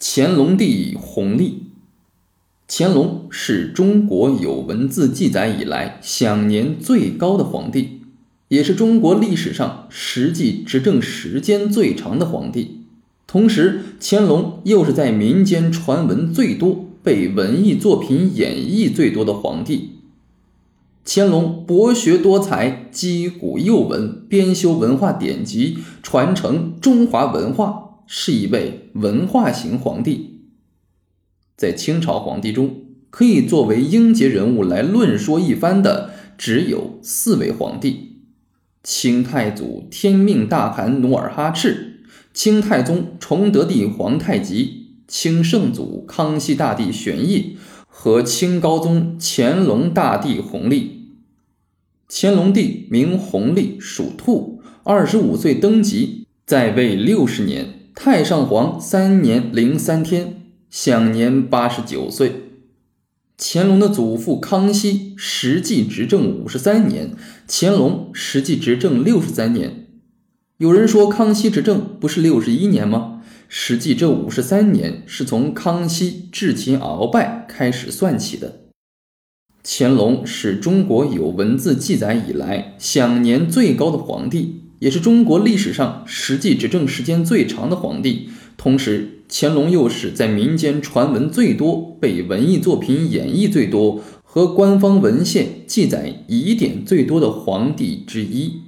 乾隆帝弘历。乾隆是中国有文字记载以来享年最高的皇帝，也是中国历史上实际执政时间最长的皇帝。同时，乾隆又是在民间传闻最多、被文艺作品演绎最多的皇帝。乾隆博学多才，击鼓诱文，编修文化典籍，传承中华文化。是一位文化型皇帝，在清朝皇帝中，可以作为英杰人物来论说一番的只有四位皇帝：清太祖天命大汗努尔哈赤、清太宗崇德帝皇太极、清圣祖康熙大帝玄烨和清高宗乾隆大帝弘历。乾隆帝名弘历，属兔，二十五岁登基，在位六十年。太上皇三年零三天，享年八十九岁。乾隆的祖父康熙实际执政五十三年，乾隆实际执政六十三年。有人说康熙执政不是六十一年吗？实际这五十三年是从康熙智擒鳌拜开始算起的。乾隆是中国有文字记载以来享年最高的皇帝。也是中国历史上实际执政时间最长的皇帝，同时乾隆又是在民间传闻最多、被文艺作品演绎最多和官方文献记载疑点最多的皇帝之一。